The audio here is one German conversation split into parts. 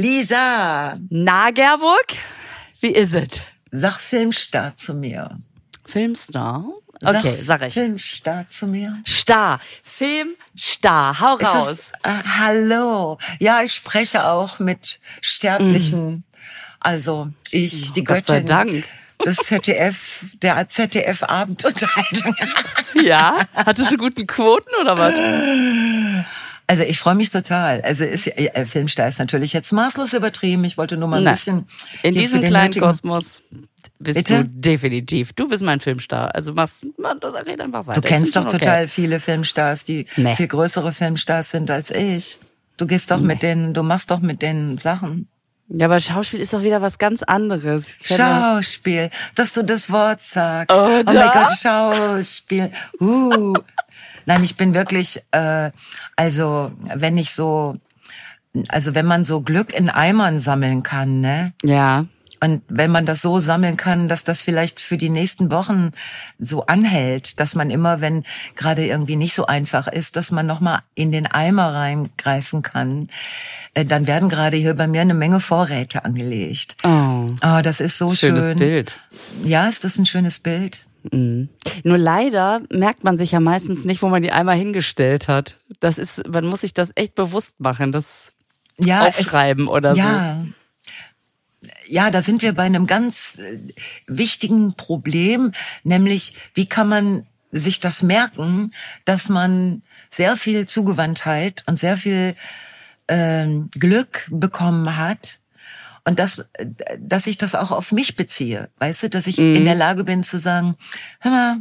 Lisa, Na, Gerburg? Wie ist es? sag Filmstar zu mir. Filmstar? Okay, sag ich. Filmstar zu mir. Star. Filmstar. Hau Ist raus. es, äh, hallo. Ja, ich spreche auch mit Sterblichen. Also ich, die Mm. Gott sei Göttin. Dank. Das ZDF, der ZDF-Abendunterhaltung. Ja? Hattest du guten Quoten oder was? Also ich freue mich total. Also ist, äh, Filmstar ist natürlich jetzt maßlos übertrieben. Ich wollte nur mal ein Nein. bisschen In diesem kleinen nötigen- Kosmos bist Bitte? du definitiv. Du bist mein Filmstar. Also machst, man, red einfach weiter. Du kennst doch schon total viele Filmstars, die Nee. viel größere Filmstars sind als ich. Du gehst doch mit denen, du machst doch mit denen Sachen. Ja, aber Schauspiel ist doch wieder was ganz anderes. Schauspiel, dass du das Wort sagst. Oh, mein da? Gott, Schauspiel. Uh. Nein, ich bin wirklich, äh, also wenn ich so, also wenn man so Glück in Eimern sammeln kann, ne? Ja. Und wenn man das so sammeln kann, dass das vielleicht für die nächsten Wochen so anhält, dass man immer, wenn gerade irgendwie nicht so einfach ist, dass man nochmal in den Eimer reingreifen kann, äh, dann werden gerade hier bei mir eine Menge Vorräte angelegt. Oh. Oh, das ist so Schönes schön. Bild. Ja, ist das ein schönes Bild? Nur leider merkt man sich ja meistens nicht, wo man die einmal hingestellt hat. Das ist, man muss sich das echt bewusst machen, das Ja, aufschreiben oder so. ja. Ja, da sind wir bei einem ganz äh, wichtigen Problem, nämlich wie kann man sich das merken, dass man sehr viel Zugewandtheit und sehr viel ähm, Glück bekommen hat und dass, äh, dass ich das auch auf mich beziehe, weißt du, dass ich Mhm. in der Lage bin zu sagen, hör mal,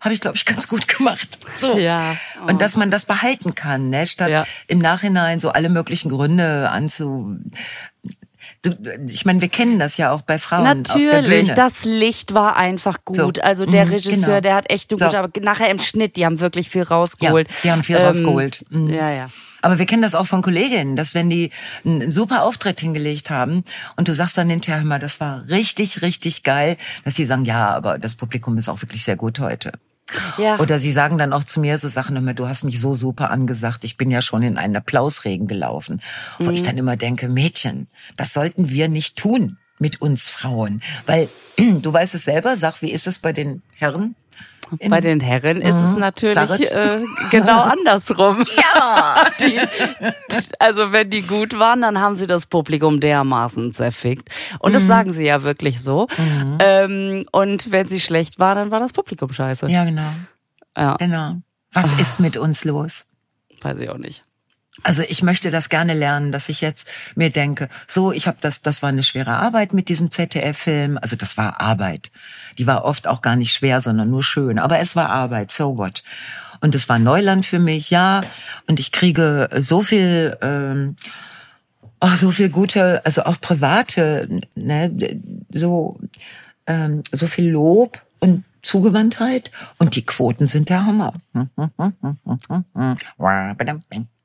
habe ich glaube ich ganz gut gemacht. So. Ja. Oh. Und dass man das behalten kann, ne, statt Ja. im Nachhinein so alle möglichen Gründe anzu ich meine, wir kennen das ja auch bei Frauen auf der Natürlich, das Licht war einfach gut. So. Also der Mhm, Regisseur, genau. der hat echt So. gut, aber nachher im Schnitt, die haben wirklich viel rausgeholt. Ja, die haben viel Ähm, rausgeholt. Mhm. Ja, ja. Aber wir kennen das auch von Kolleginnen, dass wenn die einen super Auftritt hingelegt haben und du sagst dann hinterher immer, das war richtig, richtig geil, dass sie sagen, ja, aber das Publikum ist auch wirklich sehr gut heute. Ja. Oder sie sagen dann auch zu mir so Sachen immer, du hast mich so super angesagt, ich bin ja schon in einen Applausregen gelaufen. Wo Mhm. ich dann immer denke, Mädchen, das sollten wir nicht tun mit uns Frauen. Weil du weißt es selber, sag, wie ist es bei den Herren? In- Bei den Herren ist es Mhm. natürlich äh, genau andersrum. Ja! Die, also wenn die gut waren, dann haben sie das Publikum dermaßen zerfickt. Und Mhm. das sagen sie ja wirklich so. Ähm, und wenn sie schlecht waren, dann war das Publikum scheiße. ja, genau. Ja, Genau. Was Ah. ist mit uns los? weiß ich auch nicht. Also ich möchte das gerne lernen, dass ich jetzt mir denke, so, ich habe das, das war eine schwere Arbeit mit diesem ZDF-Film. Also das war Arbeit. Die war oft auch gar nicht schwer, sondern nur schön. Aber es war Arbeit, so what. Und es war Neuland für mich, ja. Und ich kriege so viel, ähm, oh, so viel gute, also auch private, ne, so, ähm, so viel Lob und Zugewandtheit. Und die Quoten sind der Hammer.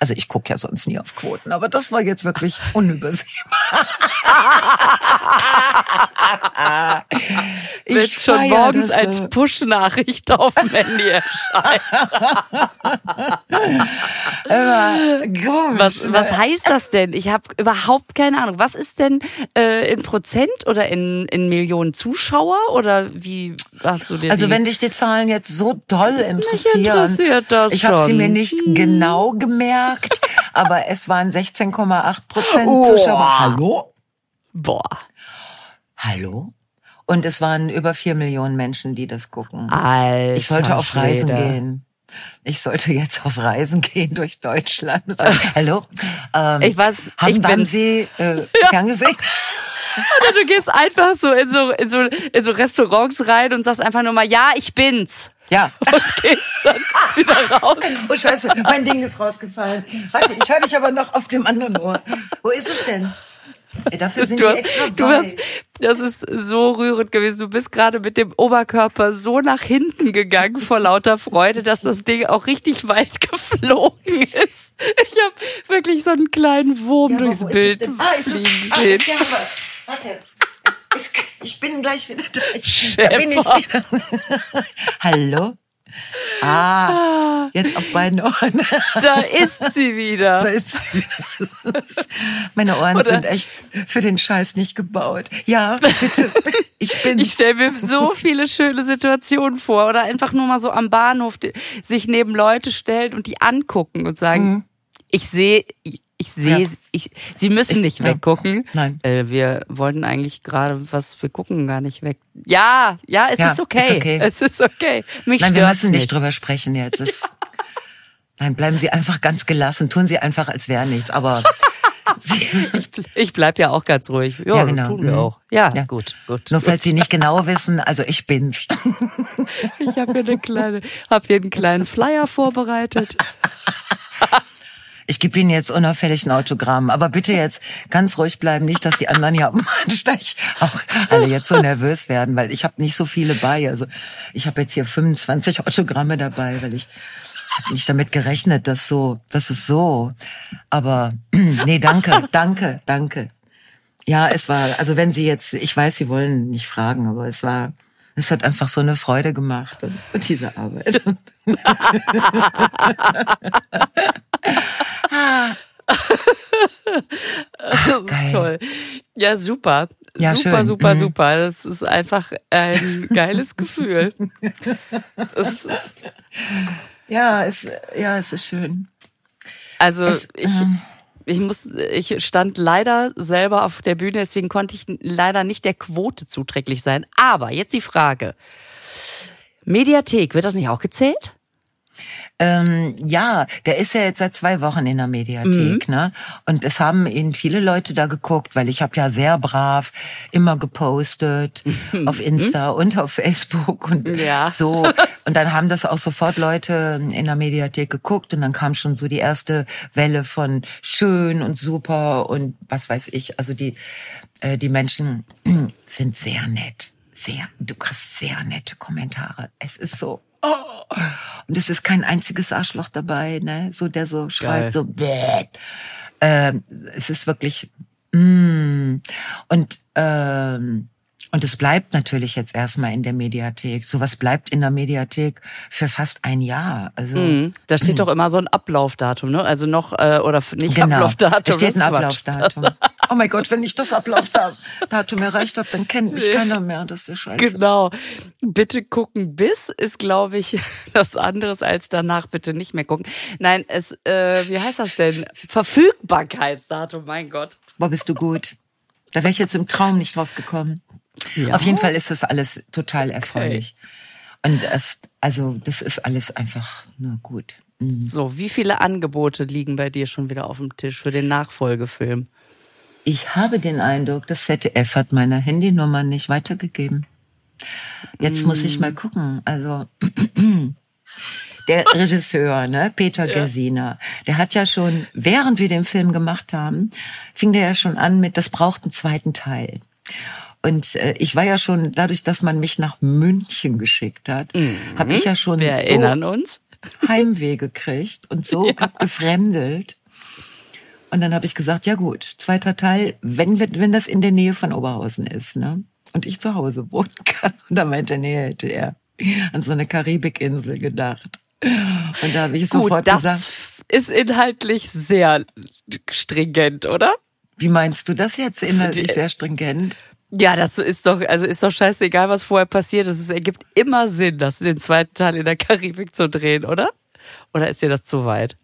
Also ich gucke ja sonst nie auf Quoten, aber das war jetzt wirklich unübersehbar. Wird schon morgens als so. Push-Nachricht auf dem Handy erscheinen. Was, was heißt das denn? Ich habe überhaupt keine Ahnung. Was ist denn äh, in Prozent oder in, in Millionen Zuschauer oder wie hast du dir Also wenn dich die Zahlen jetzt so doll interessieren, interessiert das ich habe sie mir nicht genau gemerkt, aber es waren 16,8 Prozent Oh. Zuschauer. Hallo? Boah. Hallo? Und es waren über vier Millionen Menschen, die das gucken. Alter ich sollte auf Reisen Schwede. gehen. Ich sollte jetzt auf Reisen gehen durch Deutschland. und sagen, Hallo? Ähm, Ich weiß, haben, ich bin- haben Sie äh, Fernsehen? Oder du gehst einfach so in so in so in so Restaurants rein und sagst einfach nur mal ja, ich bin's. Ja. Und gehst dann wieder raus. Oh Scheiße, mein Ding ist rausgefallen. Warte, ich höre dich aber noch auf dem anderen Ohr. Wo ist es denn? Ey, dafür sind Du die hast, extra du weit. hast, das ist so rührend gewesen. Du bist gerade mit dem Oberkörper so nach hinten gegangen vor lauter Freude, dass das Ding auch richtig weit geflogen ist. Ich habe wirklich so einen kleinen Wurm Ja, durchs wo ist Bild es denn? Ah, ist es? fliegen Ah, sehen. ich habe was. Warte. Es ist, ich bin gleich wieder da. Ich, da bin ich wieder. Hallo? Ah, jetzt auf beiden Ohren. Da ist sie wieder. Da ist sie wieder. Meine Ohren Oder- sind echt für den Scheiß nicht gebaut. Ja, bitte. Ich bin's. Ich stelle mir so viele schöne Situationen vor. Oder einfach nur mal so am Bahnhof die, sich neben Leute stellen und die angucken und sagen, ich sehe, ich, ich sehe, Ja. ich, sie müssen Ich- nicht ja. weggucken. Nein. Äh, wir wollten eigentlich gerade was, wir gucken gar nicht weg. Ja, ja, es Ja, ist okay. ist okay. Es ist okay. Mich Nein, wir müssen nicht, drüber sprechen jetzt. Es, nein, bleiben Sie einfach ganz gelassen. Tun Sie einfach, als wäre nichts. Aber Sie, Ich bleib ja auch ganz ruhig. Ja, Ja, genau. tun wir Mhm. auch. Ja, Ja. gut, gut. nur falls Sie nicht genau wissen, also ich bin's. Ich habe hier eine kleine, habe hier einen kleinen Flyer vorbereitet. Ich gebe Ihnen jetzt unauffällig ein Autogramm, aber bitte jetzt ganz ruhig bleiben, nicht, dass die anderen hier am Bahnsteig auch alle jetzt so nervös werden, weil ich habe nicht so viele bei. Also ich habe jetzt hier 25 Autogramme dabei, weil ich hab nicht damit gerechnet, dass so, das ist so. Aber nee, danke, danke, danke. Ja, es war, also wenn Sie jetzt, ich weiß, Sie wollen nicht fragen, aber es war, es hat einfach so eine Freude gemacht und, und diese Arbeit. Das ist geil. toll. Ja, super. Ja, super, schön. super, Mhm. super. Das ist einfach ein geiles Gefühl. Das ist, Ja, es, ja, es ist schön. also Es, ich, ähm, ich muss, ich stand leider selber auf der Bühne, deswegen konnte ich leider nicht der Quote zuträglich sein. Aber jetzt die Frage. Mediathek, wird das nicht auch gezählt? Ähm, ja, der ist ja jetzt seit zwei Wochen in der Mediathek, ne? Und es haben ihn viele Leute da geguckt, weil ich habe ja sehr brav immer gepostet auf Insta und auf Facebook und Ja. so. Und dann haben das auch sofort Leute in der Mediathek geguckt und dann kam schon so die erste Welle von schön und super und was weiß ich. Also die äh, die Menschen sind sehr nett, sehr. Du kriegst sehr nette Kommentare. Es ist so. Oh. Und es ist kein einziges Arschloch dabei, ne? So der so schreibt, Geil. so bäh. Ähm, es ist wirklich mm. und ähm, und es bleibt natürlich jetzt erstmal in der Mediathek. Sowas bleibt in der Mediathek für fast ein Jahr. Also Mhm. Da steht doch immer so ein Ablaufdatum, ne? Also noch, äh, oder nicht genau, Ablaufdatum. da steht ein. Ablaufdatum. Oh mein Gott, wenn ich das Ablaufdatum erreicht habe, dann kennt mich keiner mehr. Das ist scheiße. Genau. Bitte gucken bis ist, glaube ich, was anderes als danach bitte nicht mehr gucken. Nein, es, äh, wie heißt das denn? Verfügbarkeitsdatum, mein Gott. Boah, bist du gut. Da wäre ich jetzt im Traum nicht drauf gekommen. Ja. Auf jeden Fall ist das alles total erfreulich. Und es, also, das ist alles einfach nur gut. Mhm. So, wie viele Angebote liegen bei dir schon wieder auf dem Tisch für den Nachfolgefilm? Ich habe den Eindruck, das ZDF hat meine Handynummer nicht weitergegeben. Jetzt muss ich mal gucken. Also der Regisseur, ne, Peter Gersiner, der hat ja schon, während wir den Film gemacht haben, fing der ja schon an mit, das braucht einen zweiten Teil. Und äh, ich war ja schon, dadurch, dass man mich nach München geschickt hat, habe ich ja schon Wir so erinnern uns. Heimweh gekriegt und so gefremdelt. Und dann habe ich gesagt, ja gut, zweiter Teil, wenn, wenn das in der Nähe von Oberhausen ist, ne? Und ich zu Hause wohnen kann. Und da meinte er, nee, hätte er an so eine Karibikinsel gedacht. Und da habe ich Gut, sofort das gesagt, ist inhaltlich sehr stringent, oder? wie meinst du das jetzt inhaltlich sehr stringent? Ja, das ist doch, also ist doch scheißegal, was vorher passiert ist. Es ergibt immer Sinn, das den zweiten Teil in der Karibik zu drehen, oder? Oder ist dir das zu weit?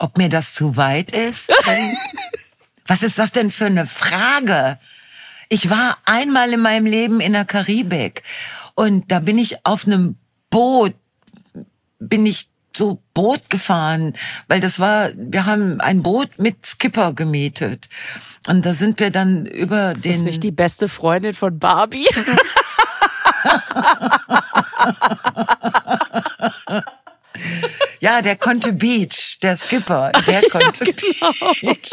Ob mir das zu weit ist? Was ist das denn für eine Frage? Ich war einmal in meinem Leben in der Karibik und da bin ich auf einem Boot, bin ich so Boot gefahren, weil das war, wir haben ein Boot mit Skipper gemietet. Und da sind wir dann über Ist den. das nicht die beste Freundin von Barbie? Ja, der konnte Beach, der Skipper, der konnte Beach.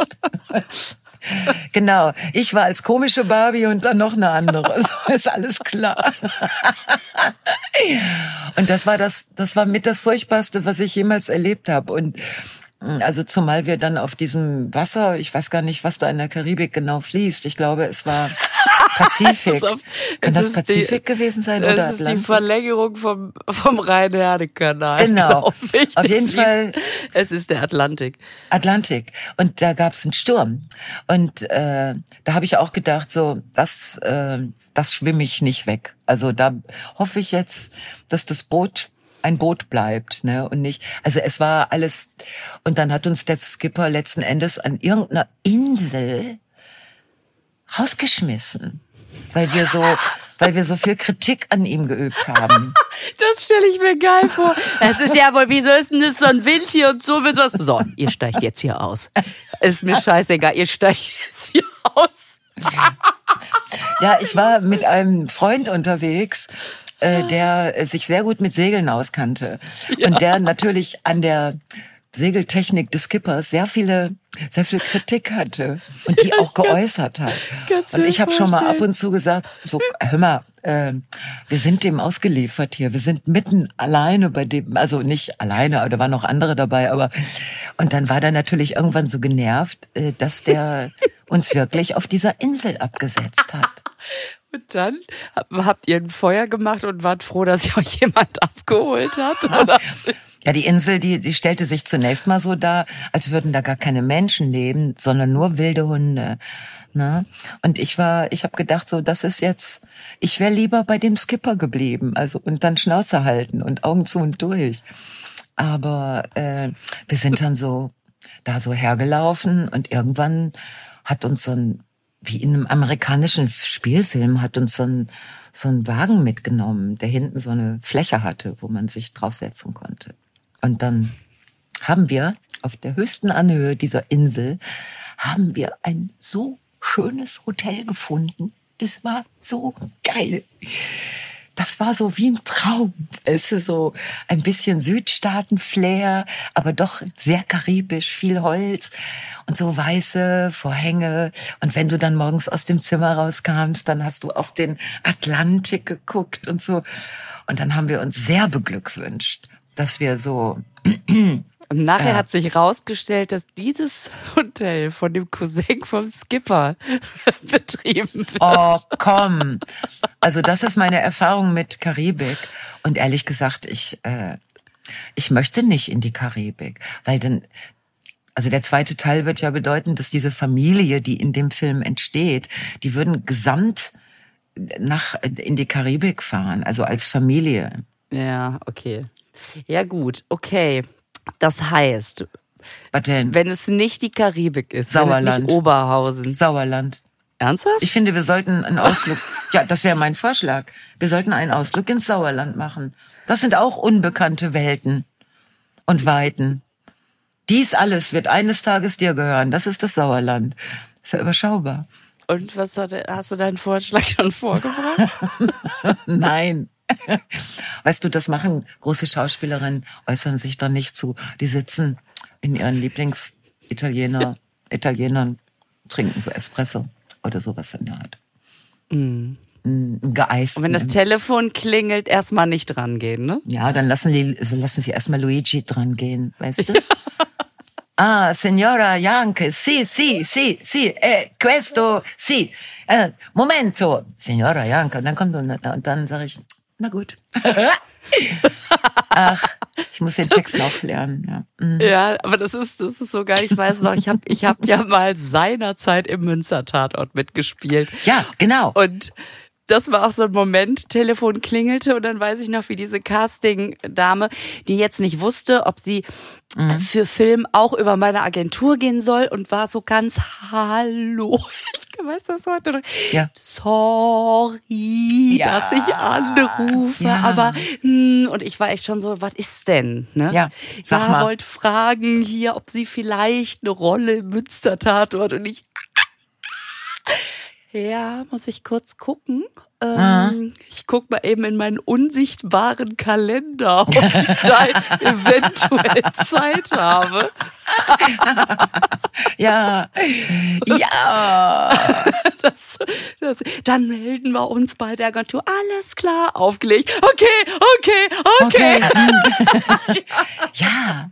Genau, ich war als komische Barbie und dann noch eine andere. So ist alles klar. Und das war das, das war mit das Furchtbarste, was ich jemals erlebt habe. Und Also zumal wir dann auf diesem Wasser, ich weiß gar nicht, was da in der Karibik genau fließt. Ich glaube, es war Pazifik. auf- Kann das Pazifik gewesen sein oder Das ist die Atlantik? Verlängerung vom, vom Rhein-Herne-Kanal. Genau. ich. Auf jeden Die Fall- Es ist der Atlantik. Atlantik. Und da gab es einen Sturm. Und äh, da habe ich auch gedacht, so, das, äh, das schwimme ich nicht weg. Also da hoffe ich jetzt, dass das Boot ein Boot bleibt, ne? Und nicht. Also es war alles. Und dann hat uns der Skipper letzten Endes an irgendeiner Insel rausgeschmissen. Weil wir so, weil wir so viel Kritik an ihm geübt haben. Das stelle ich mir geil vor. Es ist ja wohl, wieso ist denn das so ein Wind hier und so? wird was- So, ihr steigt jetzt hier aus. Ist mir scheißegal, ihr steigt jetzt hier aus. Ja, ich war mit einem Freund unterwegs, äh, der äh, sich sehr gut mit Segeln auskannte und der natürlich an der Segeltechnik des Skippers sehr viele, sehr viel Kritik hatte und die auch geäußert hat. Und ich habe schon mal ab und zu gesagt, so hör mal, äh, wir sind dem ausgeliefert hier, wir sind mitten alleine bei dem, also nicht alleine, aber da waren noch andere dabei, aber und dann war der natürlich irgendwann so genervt, äh, dass der uns wirklich auf dieser Insel abgesetzt hat. Und dann hab- habt ihr ein Feuer gemacht und wart froh, dass ihr euch jemand abgeholt hat? Oder? Ja, die Insel, die, die stellte sich zunächst mal so dar, als würden da gar keine Menschen leben, sondern nur wilde Hunde. Ne? Und ich war, ich habe gedacht, so, das ist jetzt, ich wäre lieber bei dem Skipper geblieben, also und dann Schnauze halten und Augen zu und durch. Aber äh, wir sind dann so da so hergelaufen und irgendwann hat uns so ein, wie in einem amerikanischen Spielfilm, hat uns so ein, so ein Wagen mitgenommen, der hinten so eine Fläche hatte, wo man sich draufsetzen konnte. Und dann haben wir auf der höchsten Anhöhe dieser Insel, haben wir ein so schönes Hotel gefunden. Das war so geil. Das war so wie im Traum. Es ist so ein bisschen Südstaaten-Flair, aber doch sehr karibisch, viel Holz und so weiße Vorhänge. Und wenn du dann morgens aus dem Zimmer rauskamst, dann hast du auf den Atlantik geguckt und so. Und dann haben wir uns sehr beglückwünscht, dass wir so Und nachher Ja. hat sich rausgestellt, dass dieses Hotel von dem Cousin vom Skipper betrieben wird. Oh, komm. Also das ist meine Erfahrung mit Karibik. Und ehrlich gesagt, ich, äh, ich möchte nicht in die Karibik, weil dann, also der zweite Teil wird ja bedeuten, dass diese Familie, die in dem Film entsteht, die würden gesamt nach in die Karibik fahren, also als Familie. Ja, okay. Ja, gut, okay. Das heißt, wenn es nicht die Karibik ist, Sauerland. nicht Oberhausen. Sauerland. Ernsthaft? Ich finde, wir sollten einen Ausflug, ja, das wäre mein Vorschlag. Wir sollten einen Ausflug ins Sauerland machen. Das sind auch unbekannte Welten und Weiten. Dies alles wird eines Tages dir gehören. Das ist das Sauerland. Ist ja überschaubar. Und was hat, hast du deinen Vorschlag schon vorgebracht? Nein. Weißt du, das machen große Schauspielerinnen, äußern sich dann nicht zu. Die sitzen in ihren Lieblingsitaliener, Italienern, trinken so Espresso oder sowas in der Art. Mm. Geeist. Und wenn das Telefon klingelt, erstmal nicht rangehen, ne? Ja, dann lassen, die, also lassen sie erstmal Luigi dran gehen, weißt du? ah, Signora Janke, sì, sì, sì, sì, eh, questo, sì, eh, momento, Signora Janke. Und dann kommt und, und dann sage ich, na gut. Ach, ich muss den Text noch lernen, ja. Mhm. Ja, aber das ist, das ist so geil. Ich weiß noch, ich habe ich hab ja mal seinerzeit im Münster-Tatort mitgespielt. Ja, genau. Und das war auch so ein Moment, Telefon klingelte und dann weiß ich noch, wie diese Casting-Dame, die jetzt nicht wusste, ob sie Mhm. für Film auch über meine Agentur gehen soll und war so ganz, hallo, ich weiß das heute noch. Ja. Sorry, Ja. dass ich anrufe, Ja. aber hm, und ich war echt schon so, was ist denn? Ne? Ja, sag ja, mal. wollte fragen hier, ob sie vielleicht eine Rolle im Münster-Tatort und ich ja, muss ich kurz gucken. Ähm, Ich guck mal eben in meinen unsichtbaren Kalender, ob ich da eventuell Zeit habe. Ja, ja. Das, das, dann melden wir uns bei der Agentur. Alles klar, aufgelegt. Okay, okay, okay. Okay. ja.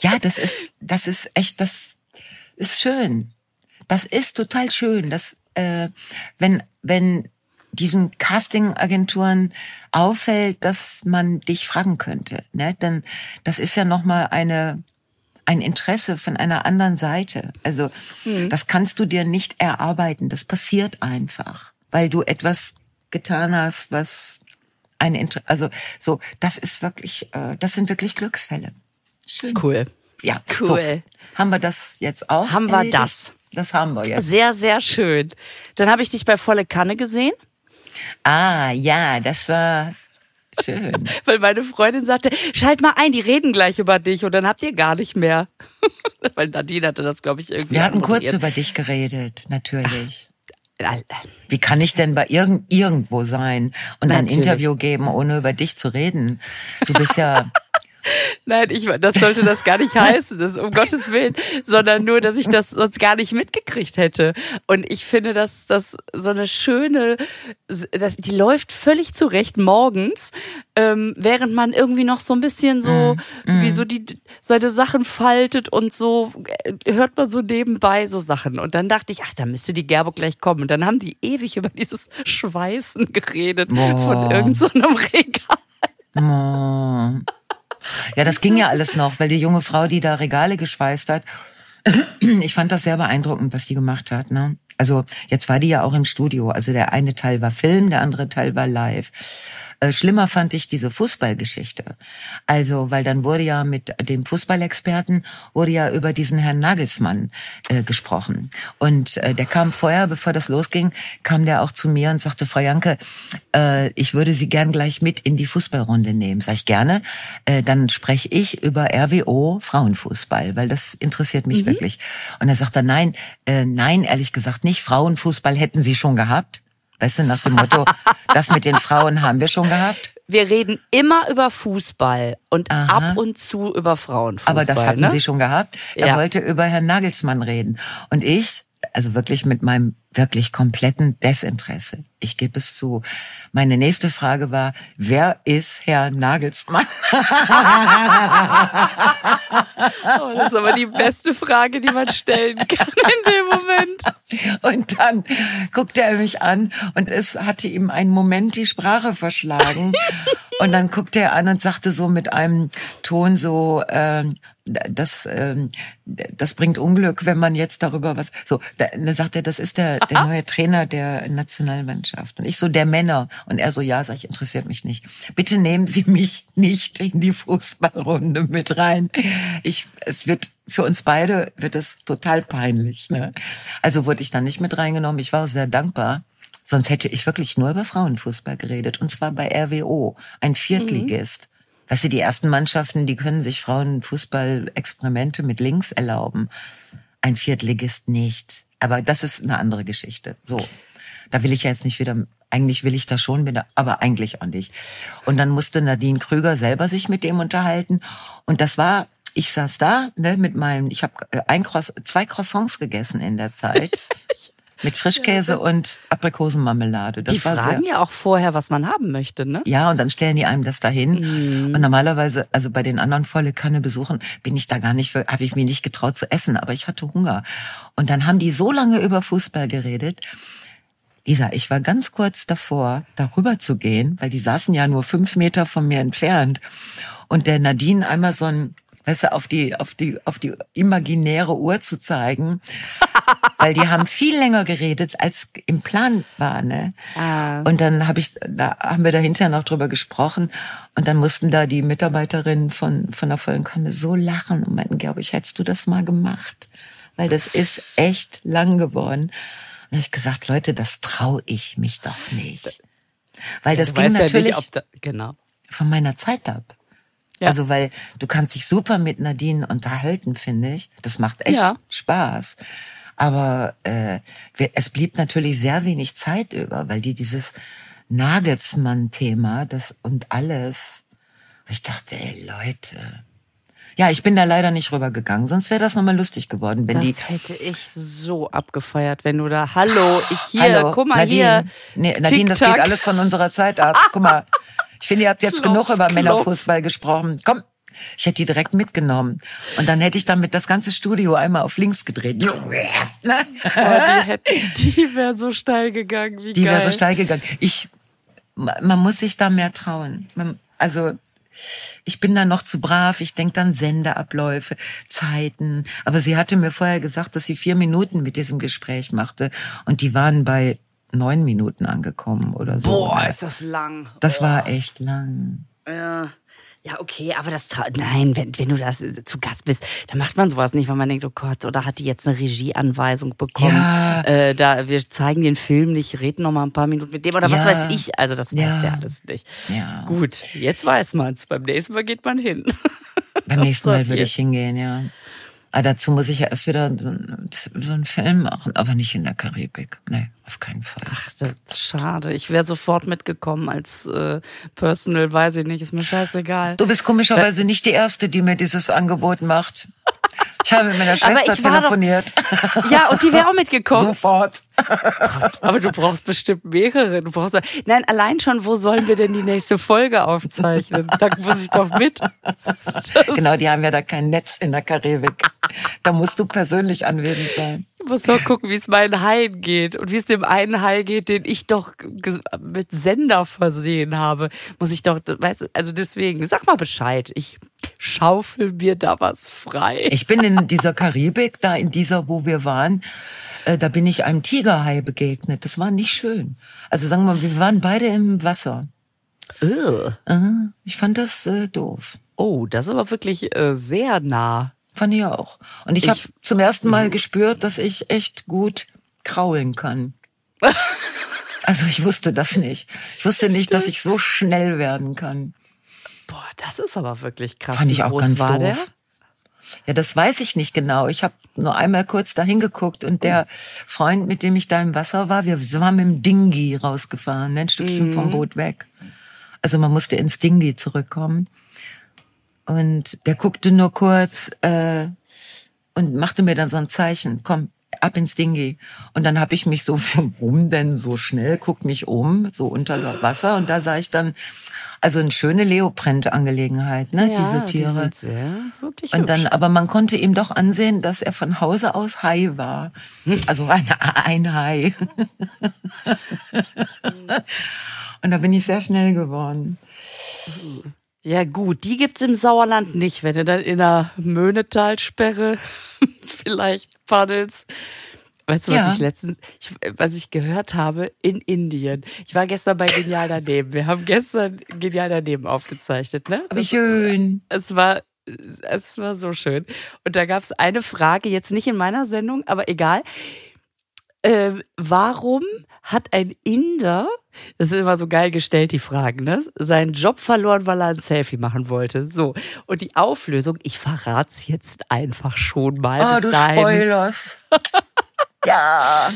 Ja, das ist, das ist echt, das ist schön. Das ist total schön. Das, äh, wenn, wenn diesen Casting-Agenturen auffällt, dass man dich fragen könnte, ne? Denn das ist ja noch mal eine ein Interesse von einer anderen Seite. Also mhm. das kannst du dir nicht erarbeiten. Das passiert einfach, weil du etwas getan hast, was ein Inter also so. Das ist wirklich, äh, das sind wirklich Glücksfälle. Schön. Cool. Ja, cool. So, haben wir das jetzt auch? Haben erledigt? wir das? Das haben wir jetzt. Sehr, sehr schön. Dann habe ich dich bei volle Kanne gesehen. Ah, ja, das war schön. Weil meine Freundin sagte, schalt mal ein, die reden gleich über dich und dann habt ihr gar nicht mehr. Weil Nadine hatte das, glaube ich, irgendwie. Wir hatten kurz über dich geredet, natürlich. Wie kann ich denn bei irgend, irgendwo sein und Natürlich. ein Interview geben, ohne über dich zu reden? Du bist ja Nein, ich, das sollte das gar nicht heißen, das um Gottes Willen, sondern nur, dass ich das sonst gar nicht mitgekriegt hätte. Und ich finde, dass das so eine schöne, das, die läuft völlig zurecht morgens, ähm, während man irgendwie noch so ein bisschen so, mm, wie so die seine Sachen faltet und so äh, hört man so nebenbei so Sachen. Und dann dachte ich, ach, da müsste die Gerbo gleich kommen. Und dann haben die ewig über dieses Schweißen geredet Boah. von irgendeinem so Regal. Oh. Ja, das ging ja alles noch, weil die junge Frau, die da Regale geschweißt hat, ich fand das sehr beeindruckend, was die gemacht hat. Ne? Also jetzt war die ja auch im Studio. Also der eine Teil war Film, der andere Teil war live. Äh, schlimmer fand ich diese Fußballgeschichte. Also, weil dann wurde ja mit dem Fußballexperten wurde ja über diesen Herrn Nagelsmann äh, gesprochen. Und äh, der kam vorher, bevor das losging, kam der auch zu mir und sagte, Frau Janke, äh, ich würde Sie gern gleich mit in die Fußballrunde nehmen. Sag ich gerne. Äh, dann spreche ich über RWO Frauenfußball, weil das interessiert mich mhm. wirklich. Und er sagt dann, nein, äh, nein, ehrlich gesagt nicht. Frauenfußball hätten Sie schon gehabt. Weißt du, nach dem Motto, das mit den Frauen haben wir schon gehabt. Wir reden immer über Fußball und Aha. ab und zu über Frauenfußball. Aber das hatten ne? Sie schon gehabt. Er ja. wollte über Herrn Nagelsmann reden. Und ich, also wirklich mit meinem wirklich kompletten Desinteresse. Ich gebe es zu. Meine nächste Frage war, wer ist Herr Nagelsmann? oh, das ist aber die beste Frage, die man stellen kann in dem Moment. Und dann guckte er mich an und es hatte ihm einen Moment die Sprache verschlagen. Und dann guckte er an und sagte so mit einem Ton so, äh, das, äh, das bringt Unglück, wenn man jetzt darüber was. So, da, dann sagt er, das ist der, der neue Trainer der Nationalmannschaft. Und ich so, der Männer. Und er so, ja, sag ich, interessiert mich nicht. Bitte nehmen Sie mich nicht in die Fußballrunde mit rein. Ich, es wird für uns beide wird es total peinlich. Ne? Also wurde ich dann nicht mit reingenommen. Ich war sehr dankbar. Sonst hätte ich wirklich nur über Frauenfußball geredet. Und zwar bei RWO, ein Viertligist. Mhm. Weißt du, die ersten Mannschaften, die können sich Frauenfußball-Experimente mit links erlauben. Ein Viertligist nicht. Aber das ist eine andere Geschichte. So. Da will ich ja jetzt nicht wieder, eigentlich will ich da schon wieder, aber eigentlich auch nicht. Und dann musste Nadine Krüger selber sich mit dem unterhalten. Und das war, ich saß da, ne, mit meinem, ich habe äh, ein Cross, zwei Croissants gegessen in der Zeit. Mit Frischkäse ja, und Aprikosenmarmelade. Das die war fragen sehr, ja auch vorher, was man haben möchte, ne? Ja, und dann stellen die einem das dahin. Mm. Und normalerweise, also bei den anderen volle Kanne besuchen, bin ich da gar nicht, habe ich mir nicht getraut zu essen, aber ich hatte Hunger. Und dann haben die so lange über Fußball geredet. Lisa, ich war ganz kurz davor, darüber zu gehen, weil die saßen ja nur fünf Meter von mir entfernt. Und der Nadine einmal so ein weißt du, auf die, auf die, auf die imaginäre Uhr zu zeigen. weil die haben viel länger geredet, als im Plan war, ne? Ah. Und dann habe ich, da haben wir da hinterher noch drüber gesprochen. Und dann mussten da die Mitarbeiterinnen von, von der vollen Kanne so lachen und meinten, glaube ich, hättest du das mal gemacht? Weil das ist echt lang geworden. Und ich gesagt, Leute, das traue ich mich doch nicht. Weil das ging natürlich ja nicht, da, genau. von meiner Zeit ab. Ja. Also weil du kannst dich super mit Nadine unterhalten, finde ich. Das macht echt ja. Spaß. Aber äh, es blieb natürlich sehr wenig Zeit über, weil die dieses Nagelsmann-Thema, das und alles. Ich dachte, ey Leute. Ja, ich bin da leider nicht rübergegangen, sonst wäre das nochmal lustig geworden, wenn das die. Hätte ich so abgefeiert, wenn du da, hallo, ich hier, hallo, guck mal Nadine, hier. Nee, Nadine, das geht alles von unserer Zeit ab. Guck mal, ich finde, ihr habt jetzt Klopf, genug über Klopf. Männerfußball gesprochen. Komm, Ich hätte die direkt mitgenommen. Und dann hätte ich damit das ganze Studio einmal auf links gedreht. Oh, die hätten, die wären so steil gegangen. Wie die wäre so steil gegangen. Ich, man muss sich da mehr trauen. Also, ich bin da noch zu brav. Ich denke dann Sendeabläufe, Zeiten. Aber sie hatte mir vorher gesagt, dass sie vier Minuten mit diesem Gespräch machte. Und die waren bei neun Minuten angekommen oder so. Boah, ist das lang. Das oh. war echt lang. Ja. Ja, okay, aber das nein, wenn, wenn du das äh, zu Gast bist, dann macht man sowas nicht, weil man denkt, oh Gott, oder hat die jetzt eine Regieanweisung bekommen? Ja. Äh, da wir zeigen den Film nicht, reden noch mal ein paar Minuten mit dem oder ja. was weiß ich. Also das ja. weiß ja alles nicht. Ja. Gut, jetzt weiß man's. Beim nächsten Mal geht man hin. Beim nächsten Mal würde ich hingehen, ja. Aber ah, dazu muss ich ja erst wieder so einen Film machen, aber nicht in der Karibik. Nee, auf keinen Fall. Ach, das ist schade. Ich wäre sofort mitgekommen als äh, Personal, weiß ich nicht, ist mir scheißegal. Du bist komischerweise nicht die Erste, die mir dieses Angebot macht. Ich habe mit meiner Schwester telefoniert. Doch, ja, und die wäre auch mitgekommen. Sofort. Aber du brauchst bestimmt mehrere. Du brauchst, nein, allein schon, wo sollen wir denn die nächste Folge aufzeichnen? Da muss ich doch mit. Genau, die haben ja da kein Netz in der Karibik. Da musst du persönlich anwesend sein. Ich muss doch gucken, wie es meinen Haien geht und wie es dem einen Hai geht, den ich doch mit Sender versehen habe. Muss ich doch, weißt du, also deswegen, sag mal Bescheid. Ich schaufel mir da was frei. Ich bin in dieser Karibik, da in dieser, wo wir waren, äh, da bin ich einem Tigerhai begegnet. Das war nicht schön. Also sagen wir mal, wir waren beide im Wasser. Ugh. Ich fand das äh, doof. Oh, das ist aber wirklich äh, sehr nah. Fand ich auch. Und ich, ich habe zum ersten Mal mhm. gespürt, dass ich echt gut kraulen kann. also ich wusste das nicht. Ich wusste nicht, dass ich so schnell werden kann. Boah, das ist aber wirklich krass. Fand ich auch ganz doof. Der? Ja, das weiß ich nicht genau. Ich habe nur einmal kurz dahin geguckt und der Freund, mit dem ich da im Wasser war, wir waren mit dem Dingi rausgefahren, ein Stückchen mhm. vom Boot weg. Also man musste ins Dingi zurückkommen. Und der guckte nur kurz äh, und machte mir dann so ein Zeichen, komm, ab ins Dingi. Und dann habe ich mich so, warum denn so schnell, guck mich um, so unter Wasser. Und da sah ich dann, also eine schöne Leoprint-Angelegenheit, ne, ja, diese Tiere. Die sind sehr, wirklich und dann, aber man konnte ihm doch ansehen, dass er von Hause aus Hai war. Also ein, ein Hai. und da bin ich sehr schnell geworden. Ja gut, die gibt's im Sauerland nicht, wenn du dann in der Möhnetalsperre vielleicht paddelst. Weißt du, was ja. ich letztens, ich, was ich gehört habe in Indien? Ich war gestern bei Genial daneben. Wir haben gestern Genial daneben aufgezeichnet, ne? Wie schön. Es war, es war so schön. Und da gab's eine Frage, jetzt nicht in meiner Sendung, aber egal. Äh, warum hat ein Inder, das ist immer so geil gestellt, die Fragen, ne? Seinen Job verloren, weil er ein Selfie machen wollte. So. Und die Auflösung, ich verrat's jetzt einfach schon mal. Oh, du dahin. Spoilers. ja.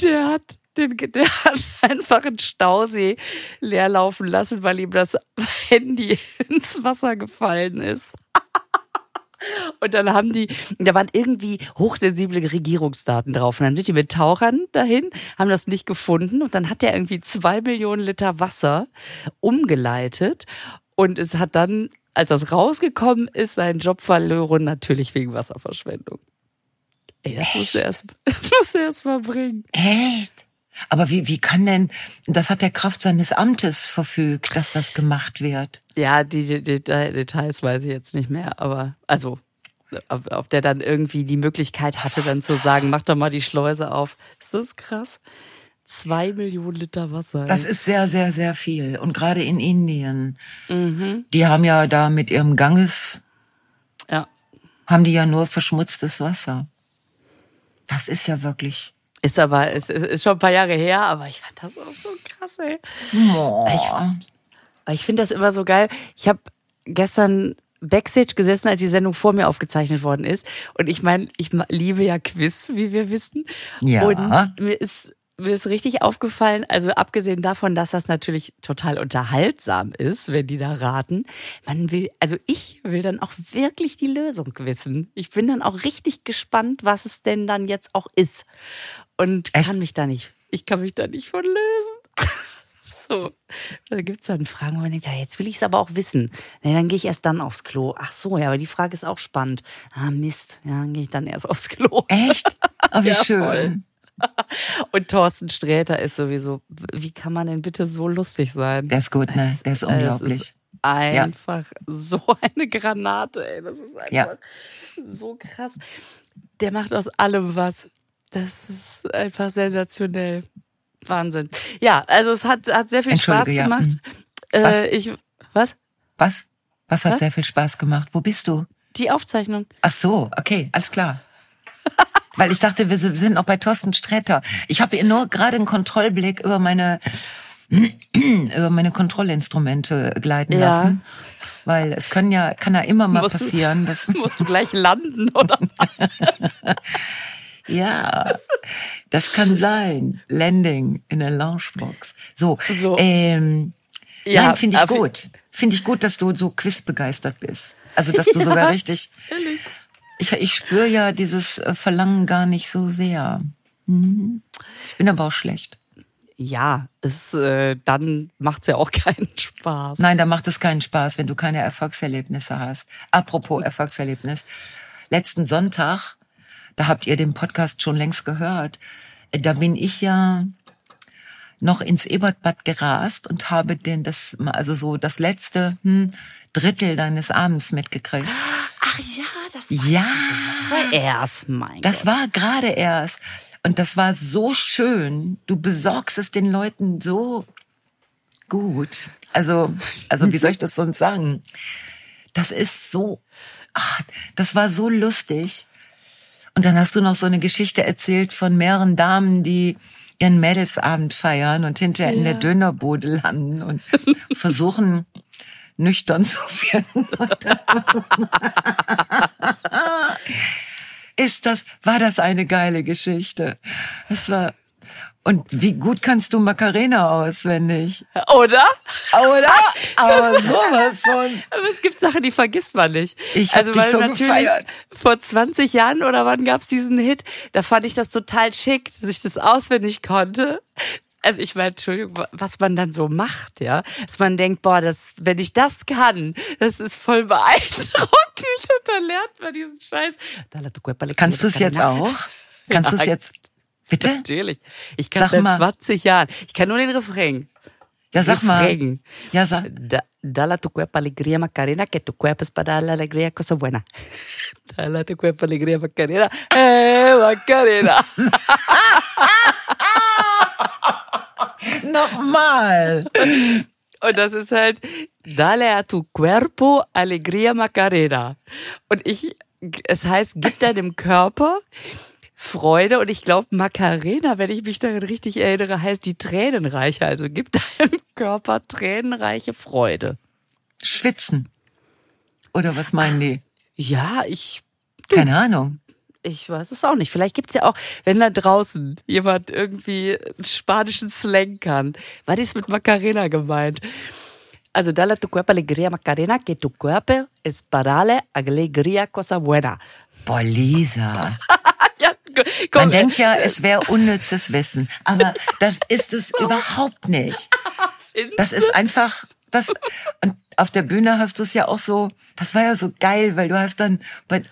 Der hat den, der hat einfach einen Stausee leer laufen lassen, weil ihm das Handy ins Wasser gefallen ist. Und dann haben die, da waren irgendwie hochsensible Regierungsdaten drauf. Und dann sind die mit Tauchern dahin, haben das nicht gefunden. Und dann hat er irgendwie zwei Millionen Liter Wasser umgeleitet. Und es hat dann, als das rausgekommen ist, seinen Job verloren, natürlich wegen Wasserverschwendung. Ey, das musst du erst, das musst du erst mal bringen. Echt? Aber wie, wie kann denn, das hat der Kraft seines Amtes verfügt, dass das gemacht wird? Ja, die, die, die Details weiß ich jetzt nicht mehr, aber also ob der dann irgendwie die Möglichkeit hatte, dann zu sagen, mach doch mal die Schleuse auf. Ist das krass? Zwei Millionen Liter Wasser. Das ist sehr, sehr, sehr viel. Und gerade in Indien, mhm. die haben ja da mit ihrem Ganges, ja. haben die ja nur verschmutztes Wasser. Das ist ja wirklich ist aber, ist, ist schon ein paar Jahre her, aber ich fand das auch so krass, ey. Oh. Ich, ich finde das immer so geil. Ich habe gestern Backstage gesessen, als die Sendung vor mir aufgezeichnet worden ist. Und ich meine, ich liebe ja Quiz, wie wir wissen. Ja. Und mir ist mir ist richtig aufgefallen, also abgesehen davon, dass das natürlich total unterhaltsam ist, wenn die da raten, man will, also ich will dann auch wirklich die Lösung wissen. Ich bin dann auch richtig gespannt, was es denn dann jetzt auch ist. Und Echt? kann mich da nicht, ich kann mich da nicht von lösen. So, da gibt's dann Fragen, wo man denkt, ja, jetzt will ich es aber auch wissen. Nee, dann gehe ich erst dann aufs Klo. Ach so, ja, aber die Frage ist auch spannend. Ah, Mist, ja, dann gehe ich dann erst aufs Klo. Echt? Oh, wie Ja, schön. voll. Und Thorsten Sträter ist sowieso, wie kann man denn bitte so lustig sein? Der ist gut, ne? Der ist Es unglaublich. ist einfach so eine Granate, ey. Das ist einfach Ja. so krass. Der macht aus allem was. Das ist einfach sensationell. Wahnsinn. Ja, also es hat, hat sehr viel Spaß Entschuldige, ja. gemacht. Mhm. Was? Äh, ich, was? Was? Was hat Was? sehr viel Spaß gemacht? Wo bist du? Die Aufzeichnung. Ach so, okay, alles klar. Weil ich dachte, wir sind noch bei Thorsten Sträter. Ich habe nur gerade einen Kontrollblick über meine über meine Kontrollinstrumente gleiten Ja. lassen, weil es können ja kann ja immer mal Musst du- passieren, dass Musst du gleich landen, oder was? ja, das kann sein. Landing in der Loungebox. So, So. ähm, Ja, nein, finde ich gut. Finde ich gut, dass du so quizbegeistert bist. Also, dass du sogar richtig. Ich, ich spüre ja dieses äh, Verlangen gar nicht so sehr. Mhm. Ich bin aber auch schlecht. Ja, es, äh, dann macht's ja auch keinen Spaß. Nein, da macht es keinen Spaß, wenn du keine Erfolgserlebnisse hast. Apropos Erfolgserlebnis. Letzten Sonntag, da habt ihr den Podcast schon längst gehört, da bin ich ja noch ins Ebertbad gerast und habe den das, also so das letzte hm, Drittel deines Abends mitgekriegt. Ach ja, das war Ja, erst, mein das Gott. war gerade erst. Und das war so schön. Du besorgst es den Leuten so gut. Also, also wie soll ich das sonst sagen? Das ist so, ach, das war so lustig. Und dann hast du noch so eine Geschichte erzählt von mehreren Damen, die ihren Mädelsabend feiern und hinterher in der Dönerbude landen und versuchen nüchtern zu wirken. Ist das, war das eine geile Geschichte? Es war, und wie gut kannst du Macarena auswendig? Oder? Oder? Aber sowas von. Aber es gibt Sachen, die vergisst man nicht. Ich hab also weil so natürlich gefeiert. vor 20 Jahren oder wann gab's diesen Hit, da fand ich das total schick, dass ich das auswendig konnte. Also ich meine, Entschuldigung, wa- was man dann so macht, ja, dass man denkt, boah, das, wenn ich das kann, das ist voll beeindruckend und dann lernt man diesen Scheiß. Kannst du es jetzt auch? Kannst du es jetzt? Bitte? Natürlich. Ich kann Sag seit mal. 20 Jahren. Ich kann nur den Refrain. Ja, sag mal. Refrain. Ja, sag. Da, dale a tu cuerpo alegría, Macarena, que tu cuerpo es para darle alegría, cosa buena. Dale a tu cuerpo alegría, Macarena. Eh, Macarena. Nochmal. Und das ist halt, dale a tu cuerpo alegría, Macarena. Und ich, es heißt, gib deinem Körper Freude. Und ich glaube, Macarena, wenn ich mich daran richtig erinnere, heißt die Tränenreiche. Also gib deinem Körper tränenreiche Freude. Schwitzen. Oder was meinen die? Ja, ich Keine Ahnung. Ich weiß es auch nicht. Vielleicht gibt's ja auch, wenn da draußen jemand irgendwie spanischen Slang kann. Was ist mit Macarena gemeint? Also, dale tu cuerpo alegría, Macarena, que tu cuerpo es para darle alegría, cosa buena. Boah, Lisa. Komm. Man denkt ja, es wäre unnützes Wissen. Aber das ist es überhaupt nicht. Das ist einfach, das, und auf der Bühne hast du es ja auch so, das war ja so geil, weil du hast dann,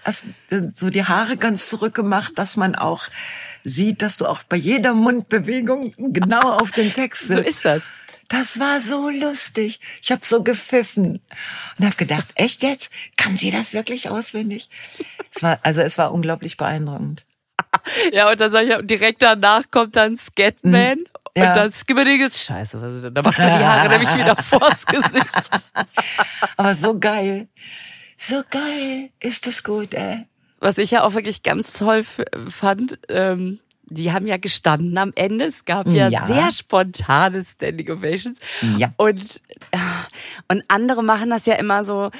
hast so die Haare ganz zurückgemacht, dass man auch sieht, dass du auch bei jeder Mundbewegung genau auf den Text So sitzt. ist das. Das war so lustig. Ich habe so gepfiffen und habe gedacht, echt jetzt? Kann sie das wirklich auswendig? Es war, also es war unglaublich beeindruckend. Ja, und dann sag ich, direkt danach kommt dann Scatman. Mhm. Ja. Und dann Skibberiges Scheiße, was ist denn? Da macht man die Haare nämlich wieder vors Gesicht. Aber so geil. So geil. Ist das gut, ey. Was ich ja auch wirklich ganz toll fand, ähm, die haben ja gestanden am Ende. Es gab ja, Ja. sehr spontane Standing Ovations. Ja. Und, äh, und andere machen das ja immer so,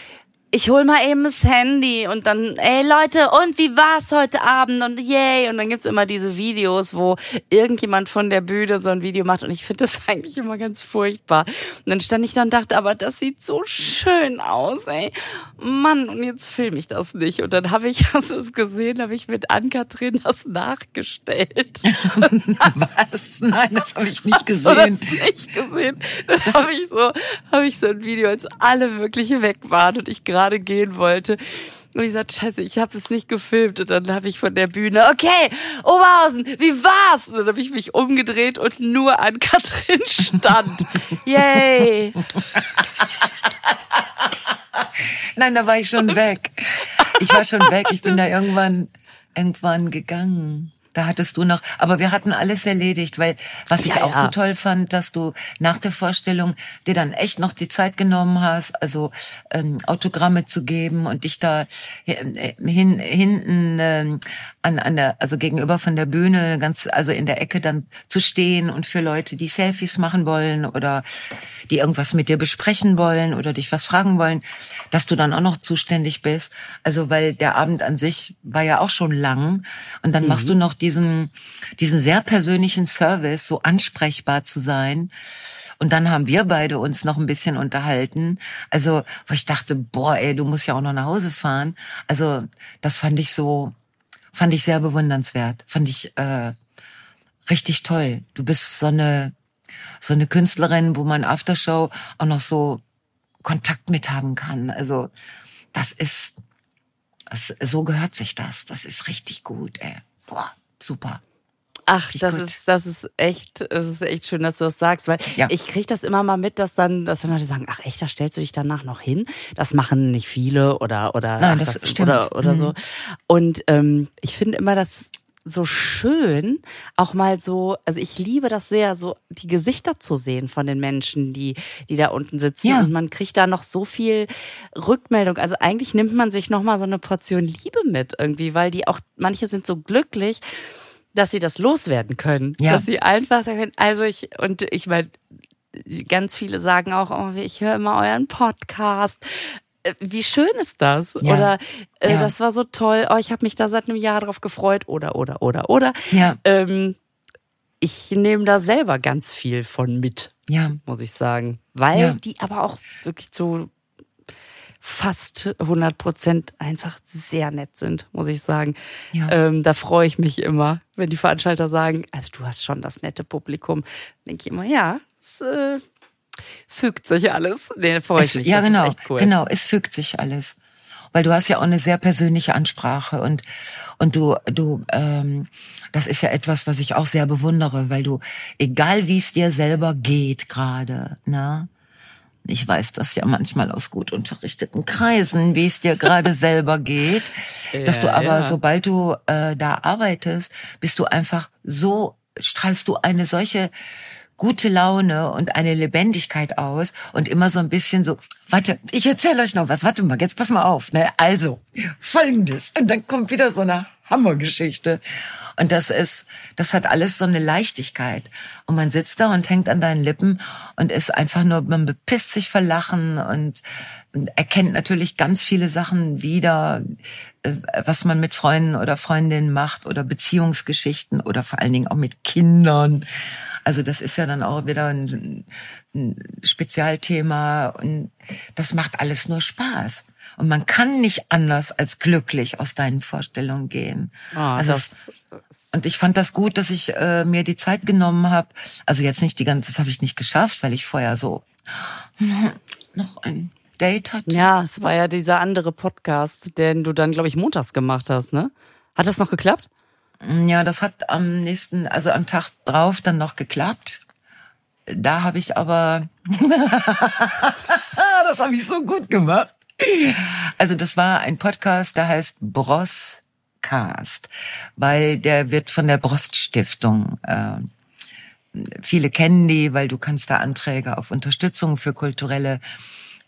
ich hol mal eben das Handy und dann, ey Leute, und wie war's heute Abend und yay. Und dann gibt's immer diese Videos, wo irgendjemand von der Bühne so ein Video macht und ich finde das eigentlich immer ganz furchtbar. Und dann stand ich da und dachte, aber das sieht so schön aus, ey. Mann, und jetzt filme ich das nicht. Und dann habe ich, hast du es gesehen, habe ich mit Ann-Kathrin das nachgestellt. Was? Nein, das habe ich nicht gesehen. Hast du das nicht gesehen? Dann habe ich so, habe ich so ein Video, als alle wirklich weg waren und ich gerade gehen wollte. Und ich sagte, scheiße, ich habe es nicht gefilmt. Und dann habe ich von der Bühne, okay, Oberhausen, wie war's? Und dann habe ich mich umgedreht und nur an Katrin stand. Yay! Nein, da war ich schon weg. Ich war schon weg. Ich bin da irgendwann, irgendwann gegangen. Da hattest du noch, aber wir hatten alles erledigt, weil was ich Ja, auch ja. so toll fand, dass du nach der Vorstellung dir dann echt noch die Zeit genommen hast, also ähm, Autogramme zu geben und dich da äh, hin, hinten ähm, an, an der, also gegenüber von der Bühne, ganz, also in der Ecke dann zu stehen und für Leute, die Selfies machen wollen oder die irgendwas mit dir besprechen wollen oder dich was fragen wollen, dass du dann auch noch zuständig bist. Also weil der Abend an sich war ja auch schon lang und dann machst du noch diesen, diesen sehr persönlichen Service, so ansprechbar zu sein. Und dann haben wir beide uns noch ein bisschen unterhalten. Also, wo ich dachte, boah, ey, du musst ja auch noch nach Hause fahren. Also, das fand ich so, fand ich sehr bewundernswert. Fand ich äh, richtig toll. Du bist so eine, so eine Künstlerin, wo man Aftershow auch noch so Kontakt mit haben kann. Also, das ist, das, so gehört sich das. Das ist richtig gut, ey. Boah, super. Ach, das gut. ist, das ist echt, es ist echt schön, dass du das sagst, weil Ja. ich krieg das immer mal mit, dass dann, dass dann Leute sagen, ach echt, da stellst du dich danach noch hin? Das machen nicht viele oder oder Nein, ach, das stimmt. oder oder Mhm. so. Und ähm, ich finde immer das so schön, auch mal so, also ich liebe das sehr, so die Gesichter zu sehen von den Menschen, die, die da unten sitzen. Ja. Und man kriegt da noch so viel Rückmeldung. Also eigentlich nimmt man sich noch mal so eine Portion Liebe mit irgendwie, weil die auch, manche sind so glücklich, dass sie das loswerden können. Ja. Dass sie einfach sagen, also ich, und ich meine, ganz viele sagen auch, oh, ich höre immer euren Podcast. Äh, Wie schön ist das? Ja. Oder äh, Ja. das war so toll, oh, ich habe mich da seit einem Jahr drauf gefreut. Oder, oder, oder, oder. Ja. Ähm, ich nehme da selber ganz viel von mit, Ja. muss ich sagen. Weil die aber auch wirklich zu fast 100 Prozent einfach sehr nett sind, muss ich sagen. Ja. Ähm, da freue ich mich immer, wenn die Veranstalter sagen, also du hast schon das nette Publikum. Denke ich immer, ja, es äh, fügt sich alles. Nee, freue ich mich. ja, das genau, cool. genau. Es fügt sich alles, weil du hast ja auch eine sehr persönliche Ansprache und und du du ähm, das ist ja etwas, was ich auch sehr bewundere, weil du egal wie es dir selber geht gerade, ne? Ich weiß das ja manchmal aus gut unterrichteten Kreisen, wie es dir gerade selber geht, dass du Ja, aber ja. sobald du äh, da arbeitest, bist du einfach so strahlst du eine solche gute Laune und eine Lebendigkeit aus und immer so ein bisschen so, warte, ich erzähle euch noch was, warte mal, jetzt pass mal auf, ne? Also, folgendes. Und dann kommt wieder so eine Hammergeschichte. Und das ist, das hat alles so eine Leichtigkeit. Und man sitzt da und hängt an deinen Lippen und ist einfach nur, man bepisst sich vor Lachen und erkennt natürlich ganz viele Sachen wieder, äh, was man mit Freunden oder Freundinnen macht oder Beziehungsgeschichten oder vor allen Dingen auch mit Kindern. Also das ist ja dann auch wieder ein, ein Spezialthema und das macht alles nur Spaß. Und man kann nicht anders als glücklich aus deinen Vorstellungen gehen. Ah, also das- und ich fand das gut, dass ich äh, mir die Zeit genommen habe. Also jetzt nicht die ganze, das habe ich nicht geschafft, weil ich vorher so noch ein Date hatte. Ja, es war ja dieser andere Podcast, den du dann, glaube ich, montags gemacht hast, ne? Hat das noch geklappt? Ja, das hat am nächsten, also am Tag drauf dann noch geklappt. Da habe ich aber, das habe ich so gut gemacht. Also das war ein Podcast, der heißt Broscast, weil der wird von der Brost Stiftung. Äh, viele kennen die, weil du kannst da Anträge auf Unterstützung für kulturelle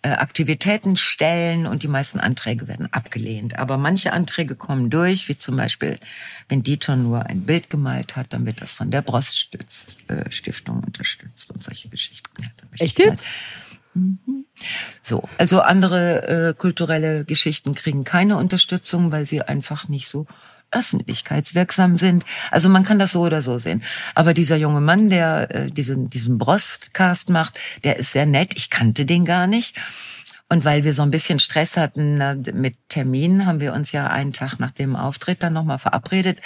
äh, Aktivitäten stellen und die meisten Anträge werden abgelehnt. Aber manche Anträge kommen durch, wie zum Beispiel, wenn Dieter nur ein Bild gemalt hat, dann wird das von der Brost äh, Stiftung unterstützt und solche Geschichten. Ja, Echt ich mal- jetzt? So, also andere äh, kulturelle Geschichten kriegen keine Unterstützung, weil sie einfach nicht so öffentlichkeitswirksam sind. Also man kann das so oder so sehen. Aber dieser junge Mann, der äh, diesen, diesen Brostcast macht, der ist sehr nett. Ich kannte den gar nicht. Und weil wir so ein bisschen Stress hatten mit Terminen, haben wir uns ja einen Tag nach dem Auftritt dann nochmal verabredet.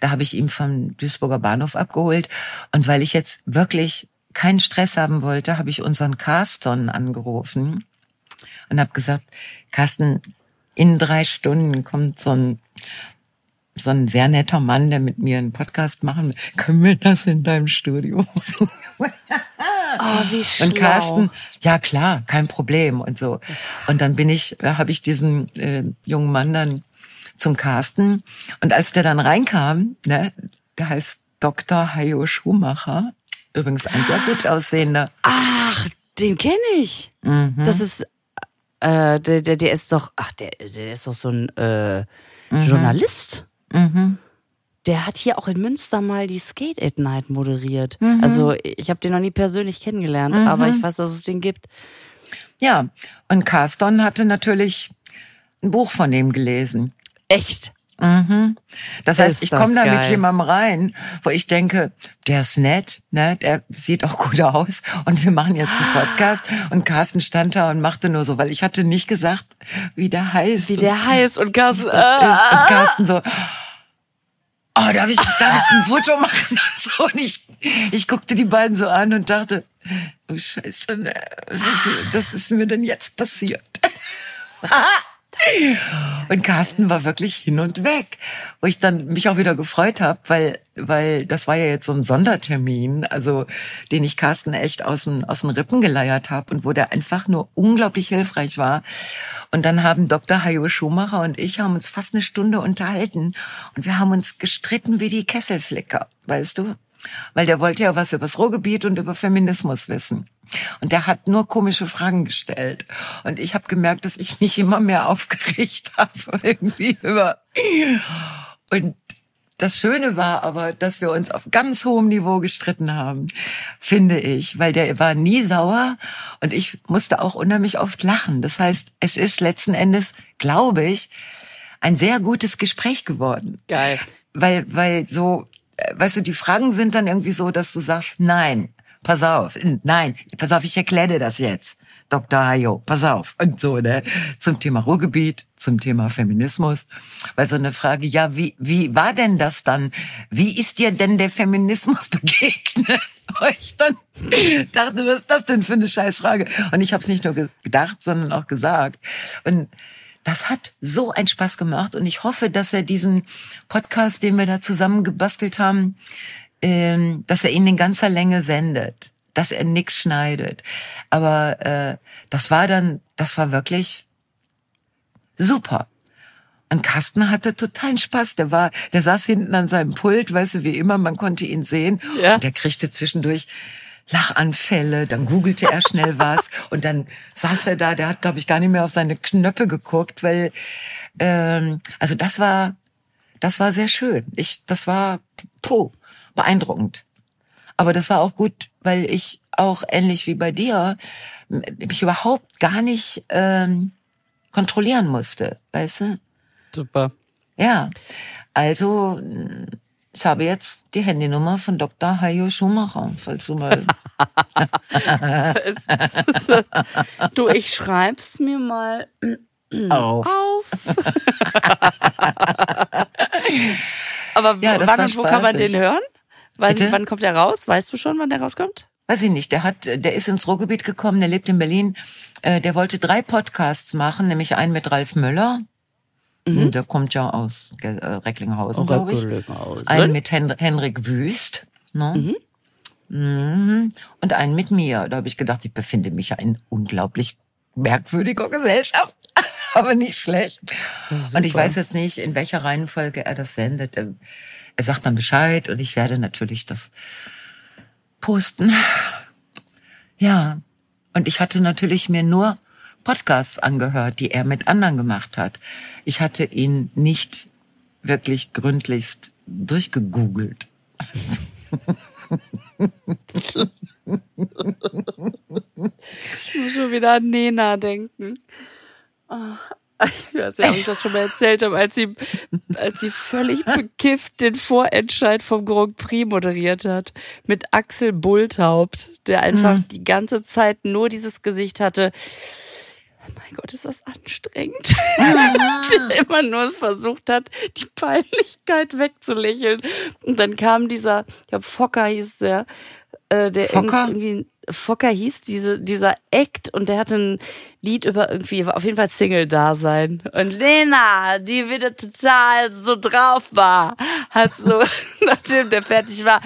Da habe ich ihn vom Duisburger Bahnhof abgeholt. Und weil ich jetzt wirklich keinen Stress haben wollte, habe ich unseren Carston angerufen und habe gesagt, Carsten, in drei Stunden kommt so ein so ein sehr netter Mann, der mit mir einen Podcast machen will. Können wir das in deinem Studio? oh, wie schlau. Und Carsten, ja klar, kein Problem und so. Und dann bin ich, habe ich diesen äh, jungen Mann dann zum Carsten. Und als der dann reinkam, ne, der heißt Dr. Hayo Schumacher, übrigens ein sehr gut aussehender. Ach, den kenne ich. Mhm. Das ist, äh, der, der, der ist doch, ach, der, der ist doch so ein äh, mhm. Journalist. Mhm. Der hat hier auch in Münster mal die Skate at Night moderiert. Mhm. Also ich habe den noch nie persönlich kennengelernt, mhm. aber ich weiß, dass es den gibt. Ja, und Carston hatte natürlich ein Buch von ihm gelesen. Echt? Mhm. Das heißt, ich komme da mit jemandem rein, wo ich denke, der ist nett, ne, der sieht auch gut aus und wir machen jetzt einen Podcast und Carsten stand da und machte nur so, weil ich hatte nicht gesagt, wie der heißt. Wie der heißt und Carsten, das ist. und Carsten so, oh, darf ich, darf ich ein Foto machen? So, und ich, ich guckte die beiden so an und dachte, oh Scheiße, ne, was ist, das ist mir denn jetzt passiert? Und Carsten war wirklich hin und weg, wo ich dann mich auch wieder gefreut habe, weil weil das war ja jetzt so ein Sondertermin, also den ich Carsten echt aus den aus den Rippen geleiert habe und wo der einfach nur unglaublich hilfreich war. Und dann haben Dr. Hajo Schumacher und ich haben uns fast eine Stunde unterhalten und wir haben uns gestritten wie die Kesselflicker, weißt du? Weil der wollte ja was über das Ruhrgebiet und über Feminismus wissen. Und der hat nur komische Fragen gestellt. Und ich habe gemerkt, dass ich mich immer mehr aufgeregt habe irgendwie über. Und das Schöne war aber, dass wir uns auf ganz hohem Niveau gestritten haben, finde ich, weil der war nie sauer und ich musste auch unheimlich oft lachen. Das heißt, es ist letzten Endes, glaube ich, ein sehr gutes Gespräch geworden. Geil. Weil, weil so, weißt du, die Fragen sind dann irgendwie so, dass du sagst, nein, pass auf, nein, pass auf, ich erkläre dir das jetzt. Dr. Hayo, pass auf. Und so, ne? Zum Thema Ruhrgebiet, zum Thema Feminismus. Weil so eine Frage, ja, wie, wie war denn das dann? Wie ist dir denn der Feminismus begegnet? ich dann dachte, was ist das denn für eine Scheißfrage? Und ich habe es nicht nur gedacht, sondern auch gesagt. Und das hat so einen Spaß gemacht und ich hoffe, dass er diesen Podcast, den wir da zusammen gebastelt haben, ähm, dass er ihn in ganzer Länge sendet, dass er nix schneidet. Aber äh, das war dann, das war wirklich super. Und Carsten hatte totalen Spaß. Der war, der saß hinten an seinem Pult, weißt du, wie immer, man konnte ihn sehen. Ja. Und der kriegte zwischendurch Lachanfälle, dann googelte er schnell was und dann saß er da, der hat, glaube ich, gar nicht mehr auf seine Knöpfe geguckt, weil ähm, also das war das war sehr schön. Ich das war puh, beeindruckend. Aber das war auch gut, weil ich auch ähnlich wie bei dir mich überhaupt gar nicht ähm, kontrollieren musste, weißt du? Super. Ja, also ich habe jetzt die Handynummer von Dr. Hayo Schumacher, falls du mal. du, ich schreib's mir mal auf. auf. Aber ja, wann und wo kann man den hören? Wann, wann kommt er raus? Weißt du schon, wann der rauskommt? Weiß ich nicht. Der hat, der ist ins Ruhrgebiet gekommen, der lebt in Berlin. Äh, der wollte drei Podcasts machen, nämlich einen mit Ralf Möller. Mhm. Der kommt ja aus äh, Recklinghausen, glaube ich. Einen mit Hen Henrik Wüst. Ne? Mhm. Mhm. Und einen mit mir. Da habe ich gedacht, ich befinde mich ja in unglaublich merkwürdiger Gesellschaft. Aber nicht schlecht. Und ich weiß jetzt nicht, in welcher Reihenfolge er das sendet. Er sagt dann Bescheid und ich werde natürlich das posten. Ja. Und ich hatte natürlich mir nur Podcasts angehört, die er mit anderen gemacht hat. Ich hatte ihn nicht wirklich gründlichst durchgegoogelt. Ich muss schon wieder an Nena denken. Oh. Ich weiß ja, ob ich das schon mal erzählt habe, als sie, als sie völlig bekifft den Vorentscheid vom Grand Prix moderiert hat. Mit Axel Bulthaupt, der einfach mhm. die ganze Zeit nur dieses Gesicht hatte. Mein Gott, ist das anstrengend. Ah. der immer nur versucht hat, die Peinlichkeit wegzulächeln. Und dann kam dieser, ich glaube, Fokker hieß der, äh, der Fokker? irgendwie Fokker hieß diese, dieser Act und der hatte ein Lied über irgendwie, auf jeden Fall Single-Dasein. Und Lena, die wieder total so drauf war, hat so, nachdem der fertig war,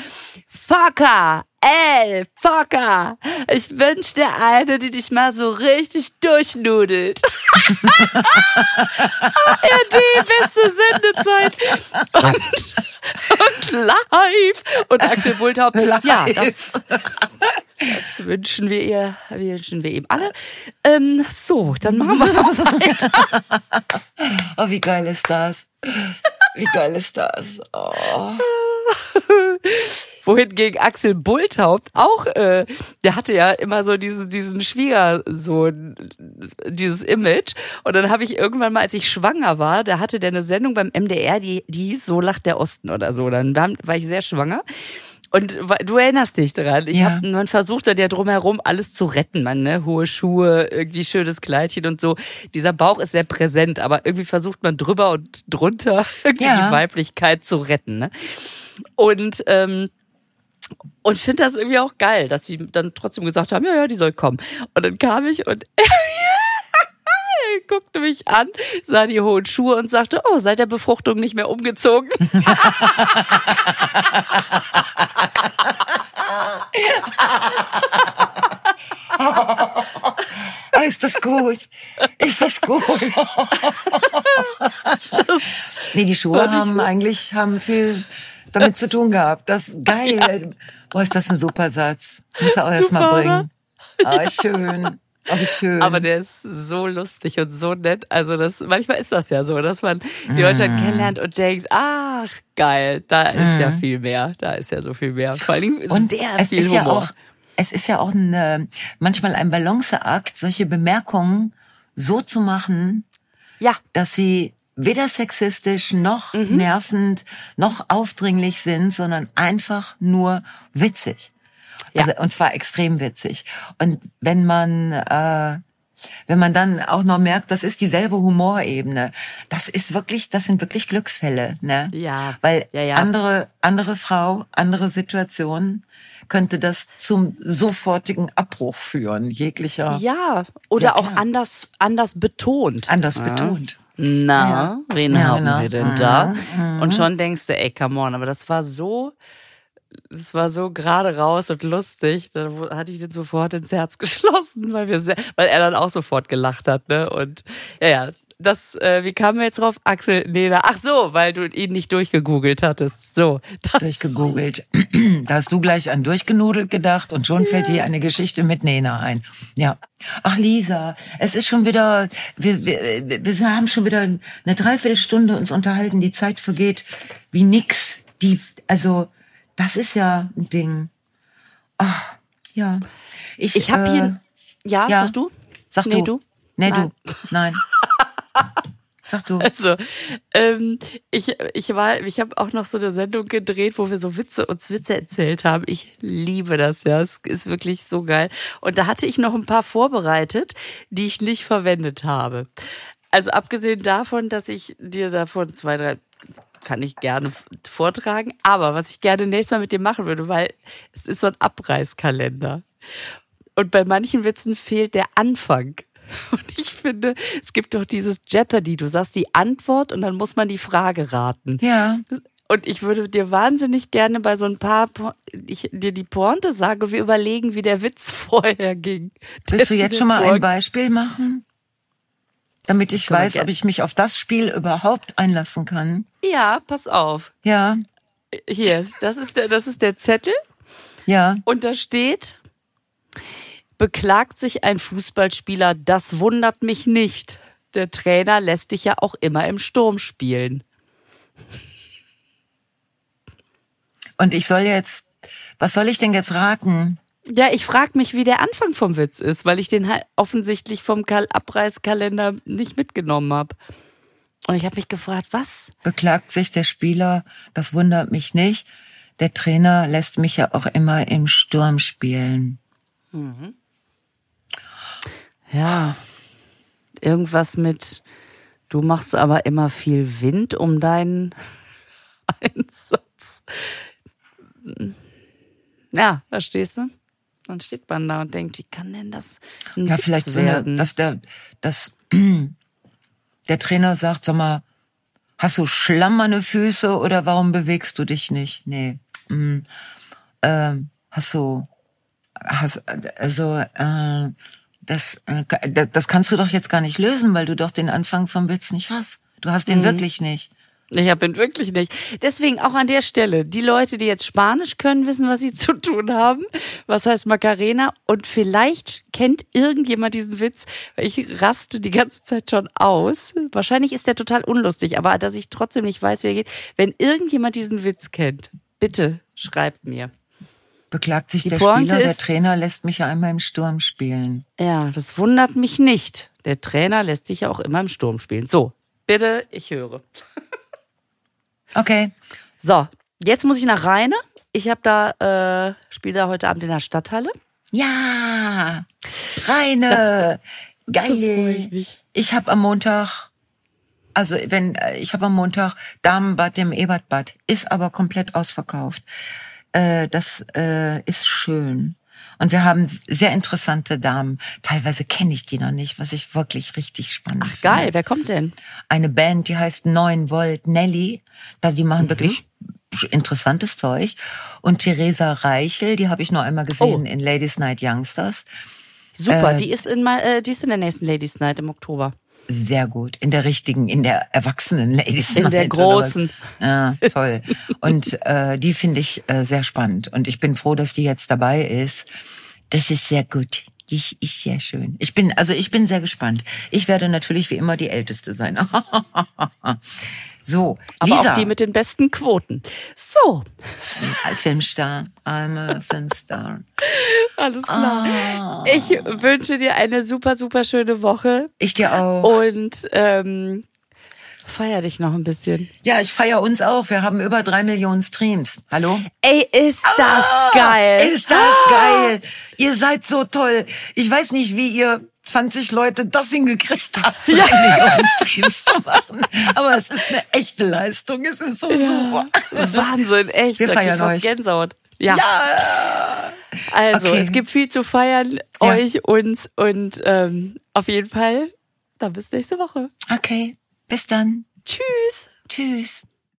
Fokker, ey, Fokker, ich wünsch dir eine, die dich mal so richtig durchnudelt. ARD, beste Sendezeit. Und, und live. Und Axel Bulthaupt, ja, das, das wünschen wir ihr, wünschen wir ihm alle. Ähm, so, dann machen wir noch weiter. Oh, wie geil ist das? Wie geil ist das? Oh. Wohingegen Axel Bulthaupt auch, äh, der hatte ja immer so diesen, diesen Schwiegersohn, dieses Image. Und dann habe ich irgendwann mal, als ich schwanger war, da hatte der eine Sendung beim MDR, die, die hieß So lacht der Osten oder so. Dann war ich sehr schwanger. Und du erinnerst dich daran. Ich ja. hab, man versucht dann ja drumherum alles zu retten, man, ne? Hohe Schuhe, irgendwie schönes Kleidchen und so. Dieser Bauch ist sehr präsent, aber irgendwie versucht man drüber und drunter irgendwie ja. die Weiblichkeit zu retten, ne? Und ähm, und finde das irgendwie auch geil, dass sie dann trotzdem gesagt haben, ja, ja, die soll kommen. Und dann kam ich und guckte mich an, sah die hohen Schuhe und sagte, oh, seit der Befruchtung nicht mehr umgezogen. ist das gut? Ist das gut? nee, die Schuhe haben eigentlich haben viel damit zu tun gehabt. Das geil. Ja. Boah, ist das ein super Satz. Muss er auch erstmal bringen. Ah, schön. Oh, wie schön. Aber der ist so lustig und so nett. Also das, manchmal ist das ja so, dass man die Leute mm. kennenlernt und denkt, ach, geil, da ist mm. ja viel mehr. Da ist ja so viel mehr. Vor allem und sehr es viel ist Humor. ja auch, es ist ja auch eine, manchmal ein Balanceakt, solche Bemerkungen so zu machen, ja. dass sie weder sexistisch noch mhm. nervend noch aufdringlich sind, sondern einfach nur witzig. Ja. Also, und zwar extrem witzig. Und wenn man, äh, wenn man dann auch noch merkt, das ist dieselbe Humorebene, das ist wirklich, das sind wirklich Glücksfälle, ne? Ja. Weil ja, ja. andere, andere Frau, andere Situation könnte das zum sofortigen Abbruch führen, jeglicher. Ja, oder auch anders, anders betont. Anders betont. Na, wen haben genau. wir denn da? Mhm. Und schon denkst du, ey, come on, aber das war so, es war so gerade raus und lustig. Da hatte ich den sofort ins Herz geschlossen, weil wir sehr, weil er dann auch sofort gelacht hat, ne? Und ja, ja, das, äh, wie kamen wir jetzt drauf? Axel Nena. Ach so, weil du ihn nicht durchgegoogelt hattest. So, das. Durchgegoogelt. Da hast du gleich an durchgenudelt gedacht und schon ja. fällt dir eine Geschichte mit Nena ein. Ja. Ach Lisa, es ist schon wieder, wir, wir, wir haben schon wieder eine Dreiviertelstunde uns unterhalten. Die Zeit vergeht wie nix. Die, also, das ist ja ein Ding. Oh, ja. Ich, ich habe äh, hier. Ja, ja, sag du? Sag nee, du. du. Nee, Nein. du. Nein. Sag du. Also, ähm, ich, ich war, ich habe auch noch so eine Sendung gedreht, wo wir so Witze uns Witze erzählt haben. Ich liebe das, ja. Es ist wirklich so geil. Und da hatte ich noch ein paar vorbereitet, die ich nicht verwendet habe. Also abgesehen davon, dass ich dir davon zwei, drei kann ich gerne vortragen. Aber was ich gerne nächstes Mal mit dir machen würde, weil es ist so ein Abreißkalender. Und bei manchen Witzen fehlt der Anfang. Und ich finde, es gibt doch dieses Jeopardy. Du sagst die Antwort und dann muss man die Frage raten. Ja. Und ich würde dir wahnsinnig gerne bei so ein paar, ich dir die Pointe sage, wir überlegen, wie der Witz vorher ging. Willst du jetzt schon mal ein Beispiel machen? Damit ich weiß, ob ich mich auf das Spiel überhaupt einlassen kann. Ja, pass auf. Ja. Hier, das ist der, das ist der Zettel. Ja. Und da steht, beklagt sich ein Fußballspieler, das wundert mich nicht. Der Trainer lässt dich ja auch immer im Sturm spielen. Und ich soll jetzt, was soll ich denn jetzt raten? Ja, ich frage mich, wie der Anfang vom Witz ist, weil ich den halt offensichtlich vom Kal Abreißkalender nicht mitgenommen habe. Und ich habe mich gefragt, was? Beklagt sich der Spieler, das wundert mich nicht. Der Trainer lässt mich ja auch immer im Sturm spielen. Ja, irgendwas mit, du machst aber immer viel Wind um deinen Einsatz. Ja, verstehst du? Dann steht man da und denkt, wie kann denn das Ja, vielleicht so eine, dass der, dass der Trainer sagt, sag mal, hast du schlammerne Füße oder warum bewegst du dich nicht? Nee. Mm, ähm, hast du, hast, also, äh, das, äh, das das kannst du doch jetzt gar nicht lösen, weil du doch den Anfang vom Witz nicht hast. Du hast den wirklich nicht. Ich hab ihn wirklich nicht. Deswegen auch an der Stelle, die Leute, die jetzt Spanisch können, wissen, was sie zu tun haben. Was heißt Macarena? Und vielleicht kennt irgendjemand diesen Witz, ich raste die ganze Zeit schon aus. Wahrscheinlich ist der total unlustig, aber dass ich trotzdem nicht weiß, wie er geht. Wenn irgendjemand diesen Witz kennt, bitte schreibt mir. Beklagt sich Die der Pointe Spieler, der Trainer lässt mich ja einmal im Sturm spielen. Ja, das wundert mich nicht. Der Trainer lässt dich ja auch immer im Sturm spielen. So, bitte, ich höre. Okay. So, jetzt muss ich nach Rheine. Ich habe da, äh, spiele da heute Abend in der Stadthalle. Ja, Reine, geil. mich. Ich habe am Montag, also wenn äh, ich habe am Montag Damenbad im Ebertbad, ist aber komplett ausverkauft. Äh, das äh, ist schön. Und wir haben sehr interessante Damen. Teilweise kenne ich die noch nicht, was ich wirklich richtig spannend Ach, finde. geil, wer kommt denn? Eine Band, die heißt 9 Volt Nelly. Da, die Mhm. machen wirklich interessantes Zeug. Und Theresa Reichel, die habe ich noch einmal gesehen Oh. in Ladies Night Youngsters. Super, Äh, die ist in äh, die ist in der nächsten Ladies Night im Oktober. Sehr gut. In der richtigen, in der erwachsenen Ladies In der großen. Ja, toll. Und äh, die finde ich äh, sehr spannend. Und ich bin froh, dass die jetzt dabei ist. Das ist sehr gut. Die ist sehr schön. Ich bin, also ich bin sehr gespannt. Ich werde natürlich wie immer die Älteste sein. so, Aber Lisa, auch die mit den besten Quoten. So, Filmstar. I'm a Filmstar. alles klar. Ah. Ich wünsche dir eine super, super schöne Woche Ich dir auch. und ähm, feier dich noch ein bisschen. Ja, ich feier uns auch. Wir haben über drei Millionen Streams. Hallo? Ey, ist das Ah, geil. Ist das geil? Ihr seid so toll. Ich weiß nicht, wie ihr 20 Leute das hingekriegt habt, drei Millionen Streams zu machen. Aber es ist eine echte Leistung. Es ist so super. Wahnsinn, echt. Wir da feiern euch. Gänsehaut. Ja. Ja. Also, Okay. es gibt viel zu feiern, Ja. euch, uns und ähm, auf jeden Fall dann bis nächste Woche. Okay. Bis dann. Tschüss. Tschüss.